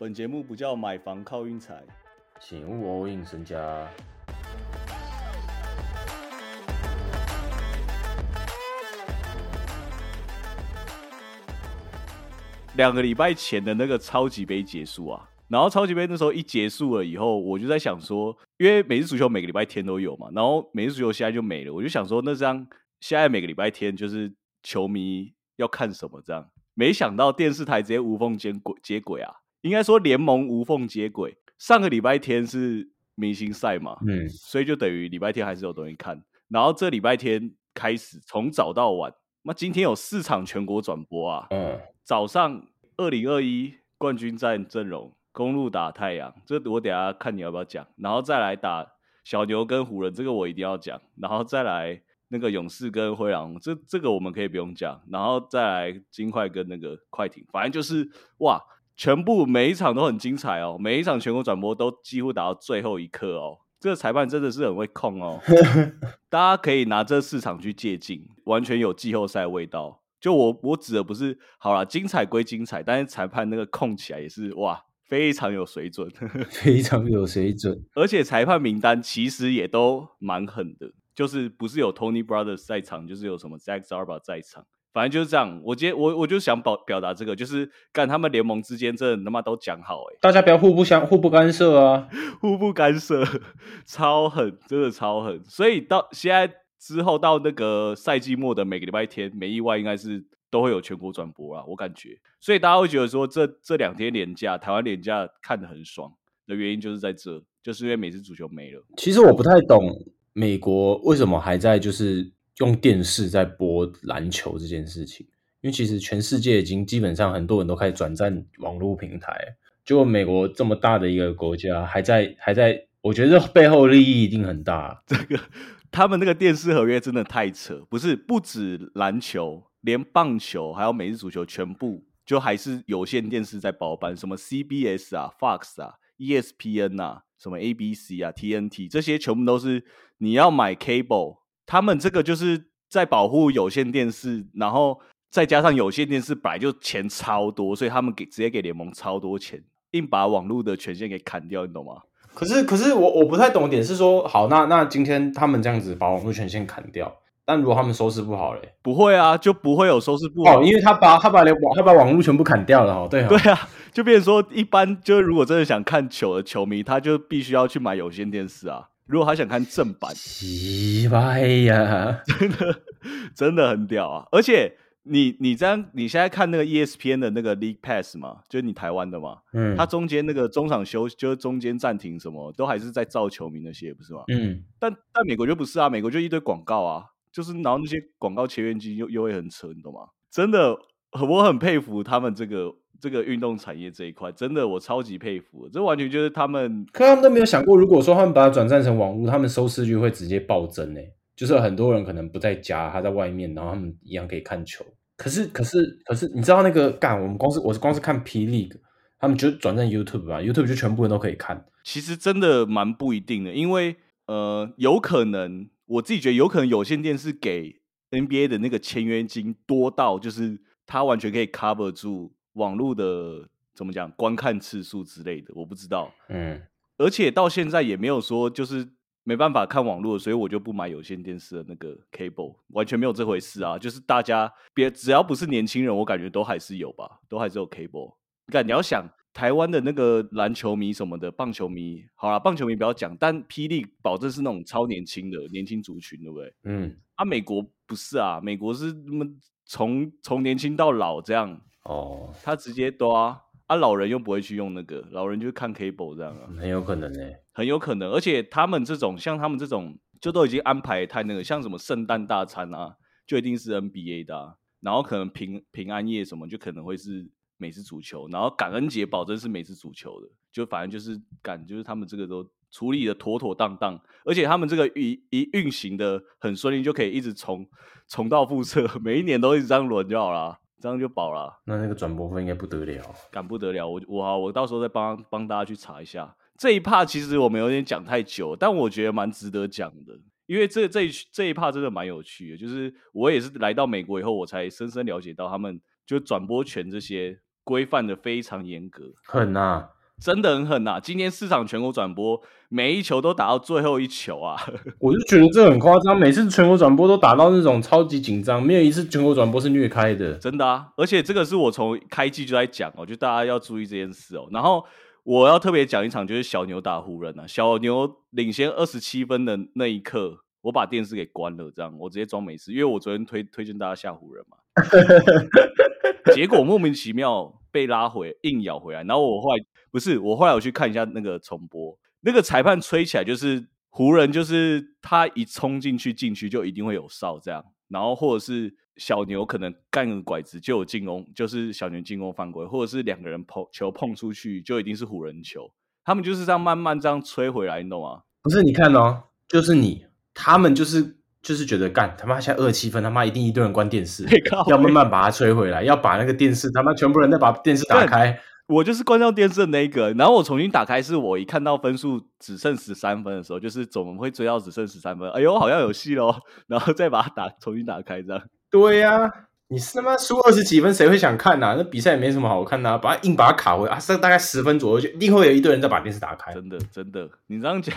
本节目不叫买房靠运财，请勿 all in 身家。两个礼拜前的那个超级杯结束啊，然后超级杯那时候一结束了以后，我就在想说，因为每日足球每个礼拜天都有嘛，然后每日足球现在就没了，我就想说，那这样现在每个礼拜天就是球迷要看什么这样？没想到电视台直接无缝接轨接轨啊，应该说联盟无缝接轨。上个礼拜天是明星赛嘛，嗯，所以就等于礼拜天还是有东西看。然后这礼拜天开始从早到晚，那今天有四场全国转播啊，嗯，早上二零二一冠军战阵容，公路打太阳，这我等下看你要不要讲，然后再来打小牛跟湖人，这个我一定要讲，然后再来那个勇士跟灰狼，这这个我们可以不用讲，然后再来金块跟那个快艇，反正就是哇，全部每一场都很精彩哦，每一场全国转播都几乎打到最后一刻哦。这个裁判真的是很会控哦，大家可以拿这四场去借镜，完全有季后赛味道。就我我指的不是好啦，精彩归精彩，但是裁判那个控起来也是哇，非常有水准，非常有水准。而且裁判名单其实也都蛮狠的，就是不是有 Tony Brothers 在场，就是有什么 Zach Zarba 在场，反正就是这样。我今天我我就想表表达这个，就是干他们联盟之间真的他妈都讲好哎、大家不要互不相互不干涉啊！互不干涉，超狠，真的超狠。所以到现在之后到那个赛季末的每个礼拜天，没意外应该是都会有全国转播啦，我感觉。所以大家会觉得说这这两天廉价，台湾廉价看得很爽的原因就是在这，就是因为美式足球没了。其实我不太懂美国为什么还在就是用电视在播篮球这件事情，因为其实全世界已经基本上很多人都开始转战网络平台，结果美国这么大的一个国家还在还在，我觉得背后利益一定很大。这个他们那个电视合约真的太扯，不是不止篮球，连棒球还有美式足球全部就还是有线电视在包办，什么 CBS 啊、Fox 啊、ESPN 啊、什么 ABC 啊、TNT 这些全部都是你要买 cable，他们这个就是在保护有线电视，然后再加上有线电视本来就钱超多，所以他们给直接给联盟超多钱，硬把网络的权限给砍掉，你懂吗？可是，可是我我不太懂的点是说，好，那那今天他们这样子把网络权限砍掉，但如果他们收视不好嘞，不会啊，就不会有收视不好哦，因为他把他把连网他把网络全部砍掉了哦，对哦，对啊，就变成说，一般就是如果真的想看球的球迷，他就必须要去买有线电视啊。如果他想看正版，奇怪呀，真的真的很屌啊！而且你你这样，你现在看那个 ESPN 的那个 League Pass 嘛，就是你台湾的嘛，嗯，它中间那个中场休，就是中间暂停什么，都还是在造球迷那些，不是吗？嗯，但但美国就不是啊，美国就一堆广告啊，就是然后那些广告切片机又又会很扯，你懂吗？真的，我很佩服他们这个这个运动产业这一块，真的我超级佩服，这完全就是他们可他们都没有想过，如果说他们把它转战成网络，他们收视率会直接暴增呢。就是很多人可能不在家，他在外面，然后他们一样可以看球。可是，可是，可是，你知道那个干？我们光是我是光是看 P League，他们就转战 YouTube 吧，YouTube 就全部人都可以看。其实真的蛮不一定的，因为呃，有可能我自己觉得有可能有线电视给 NBA 的那个签约金多到，就是他完全可以 cover 住网络的怎么讲观看次数之类的，我不知道。嗯，而且到现在也没有说就是没办法看网络，所以我就不买有线电视的那个 cable，完全没有这回事啊！就是大家别只要不是年轻人，我感觉都还是有吧，都还是有 cable。你看你要想台湾的那个篮球迷什么的，棒球迷好啦，棒球迷不要讲，但霹雳保证是那种超年轻的年轻族群，对不对？嗯，啊，美国不是啊，美国是那么从从年轻到老这样，哦，他直接抓啊啊，老人又不会去用那个，老人就看 cable 这样啊。很有可能呢。很有可能，而且他们这种像他们这种，就都已经安排太那个，像什么圣诞大餐啊，就一定是 NBA 的、啊，然后可能平平安夜什么，就可能会是美式足球，然后感恩节保证是美式足球的，就反正就是感就是他们这个都处理的妥妥当当，而且他们这个一一运行的很顺利，就可以一直重重蹈覆辙，每一年都一直这样轮就好啦，这样就饱了。那那个转播费应该不得了。敢不得了，我我好，我到时候再帮帮大家去查一下这一趴。其实我们有点讲太久，但我觉得蛮值得讲的，因为这这一这一趴真的蛮有趣的。就是我也是来到美国以后，我才深深了解到他们就转播权这些规范的非常严格，很呐、真的很狠呐、今天四场全国转播，每一球都打到最后一球啊！我就觉得这很夸张，每次全国转播都打到那种超级紧张，没有一次全国转播是虐开的。真的啊！而且这个是我从开季就在讲哦，就大家要注意这件事哦。然后我要特别讲一场，就是小牛打湖人啊，小牛领先二十七分的那一刻，我把电视给关了，这样我直接装没事，因为我昨天推推荐大家下湖人嘛，结果莫名其妙被拉回，硬咬回来。然后我后来不是，我后来我去看一下那个重播，那个裁判吹起来就是湖人，就是他一冲进去禁区就一定会有哨这样，然后或者是小牛可能干个拐子就有进攻，就是小牛进攻犯规，或者是两个人碰球碰出去就一定是湖人球，他们就是这样慢慢这样吹回来，你懂吗？不是你看哦，就是你，他们就是就是觉得干他妈现在二七分，他妈一定一堆人关电视，要慢慢把它吹回来，要把那个电视他妈全部人再把电视打开。我就是关掉电视的那一个，然后我重新打开，是我一看到分数只剩十三分的时候，就是怎么会追到只剩十三分？哎呦，好像有戏喽，然后再把它打重新打开，这样对呀、你是他妈输二十几分，谁会想看呐、那比赛也没什么好看呐、把它硬把它卡回啊，剩大概十分左右，就一定会有一堆人再把电视打开。真的真的，你这样讲，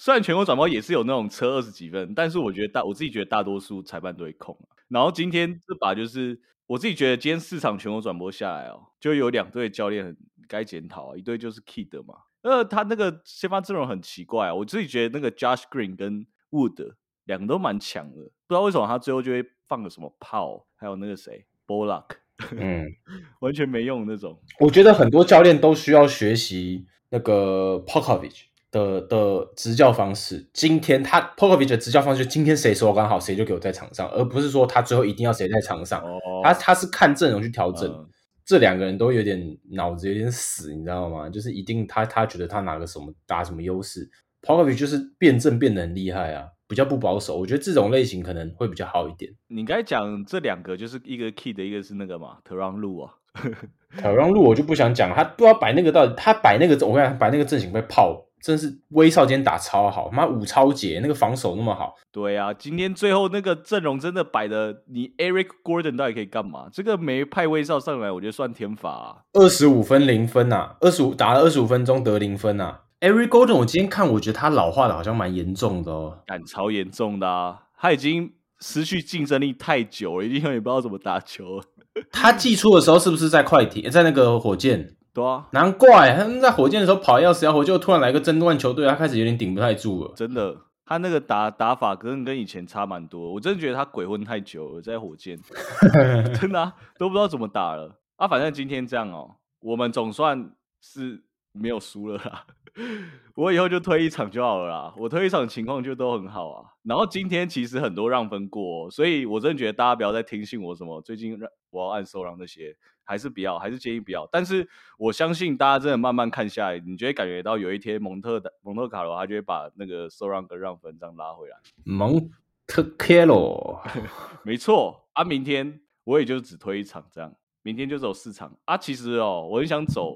虽然全国转播也是有那种车二十几分，但是我觉得大我自己觉得大多数裁判都会控、啊、然后今天这把就是我自己觉得今天四场全国转播下来哦，就有两队教练很该检讨啊，一队就是 Kid 嘛，呃，他那个先发阵容很奇怪啊，我自己觉得那个 Josh Green 跟 Wood 两个都蛮强的，不知道为什么他最后就会放个什么炮，还有那个谁 Bollock，嗯，完全没用那种。我觉得很多教练都需要学习那个 Popovich 的的执教方式。今天他 Popovich 的执教方式，今天谁手感好，谁就给我在场上，而不是说他最后一定要谁在场上。哦，他他是看阵容去调整。嗯这两个人都有点脑子有点死，你知道吗？就是一定他他觉得他拿个什么打什么优势 p o k o v i c 就是辩证变得很厉害啊，比较不保守。我觉得这种类型可能会比较好一点。你刚才讲这两个，就是一个 Key 的，一个是那个嘛 t e r a n 路啊。挑让路我就不想讲，他不知道摆那个到底，他摆那个我跟你讲，摆那个阵型被炮，真是威少今天打超好，妈五超节那个防守那么好，对啊，今天最后那个阵容真的摆的，你 Eric Gordon 到底可以干嘛？这个没派威少上来，我觉得算天罚、啊。二十五分零分呐、二十五打了二十五分钟得零分呐、Eric Gordon 我今天看，我觉得他老化的好像蛮严重的哦。感超严重的啊！他已经失去竞争力太久了，已经有点不知道怎么打球了。他寄出的时候是不是在快艇，在那个火箭？对啊，难怪他们在火箭的时候跑要死要活，就突然来个争冠球队，他开始有点顶不太住了。真的，他那个打打法跟跟以前差蛮多。我真的觉得他鬼混太久了，在火箭，真的、啊、都不知道怎么打了啊！反正今天这样哦，我们总算是没有输了啦。我以后就推一场就好了啦，我推一场情况就都很好啊。然后今天其实很多让分过、哦，所以我真的觉得大家不要再听信我什么最近让我要按收让那些，还是不要，还是建议不要。但是我相信大家真的慢慢看下来，你就会感觉到有一天蒙特的蒙特卡罗他就会把那个收让跟让分这样拉回来。蒙特卡罗，没错啊，明天我也就只推一场这样，明天就走四场啊。其实哦，我很想走，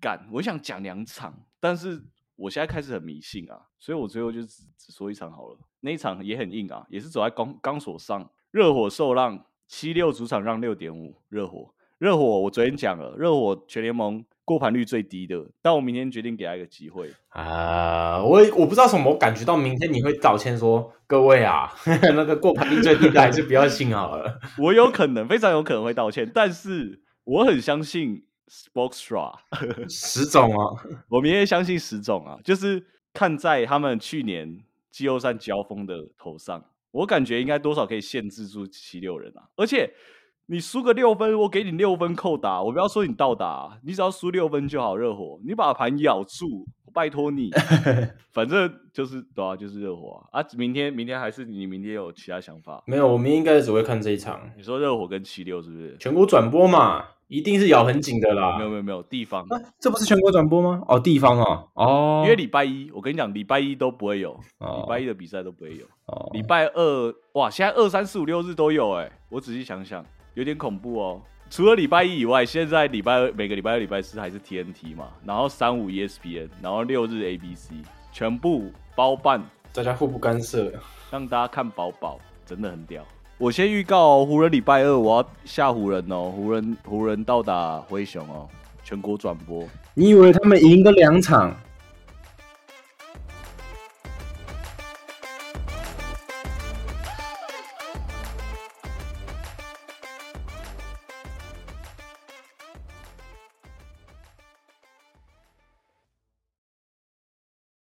干，我想讲两场，但是我现在开始很迷信啊，所以我最后就只只说一场好了。那一场也很硬啊，也是走在钢钢索上，热火受让七六主场让六点五，热火热火我昨天讲了，热火全联盟过盘率最低的，但我明天决定给他一个机会。啊，我我不知道什么，我感觉到明天你会道歉说，各位啊，那个过盘率最低的还是不要信好了。我有可能，非常有可能会道歉，但是我很相信 Spokstra。十种啊，我明天相信十种啊，就是看在他们去年季后赛交锋的头上，我感觉应该多少可以限制住七六人啊。而且你输个六分，我给你六分扣打，我不要说你倒打，你只要输六分就好。热火，你把盘咬住，我拜托你。反正就是对啊，就是热火啊。啊，明天明天还是你明天有其他想法？没有，我明天应该只会看这一场，你说热火跟七六是不是？全国转播嘛，一定是咬很紧的啦。没有没有没有地方，啊，这不是全国转播吗？哦，地方啊，哦，因为礼拜一我跟你讲，礼拜一都不会有，哦礼拜一的比赛都不会有。哦礼拜二哇，现在二三四五六日都有哎、我仔细想想，有点恐怖哦。除了礼拜一以外，现在礼拜二每个礼拜二、礼拜四还是 TNT 嘛，然后三五 ESPN，然后六日 ABC，全部包办，大家互不干涉。让大家看饱饱，真的很屌。我先预告哦，湖人礼拜二我要下湖人哦，湖人湖人到达灰熊哦，全国转播。你以为他们赢个两场，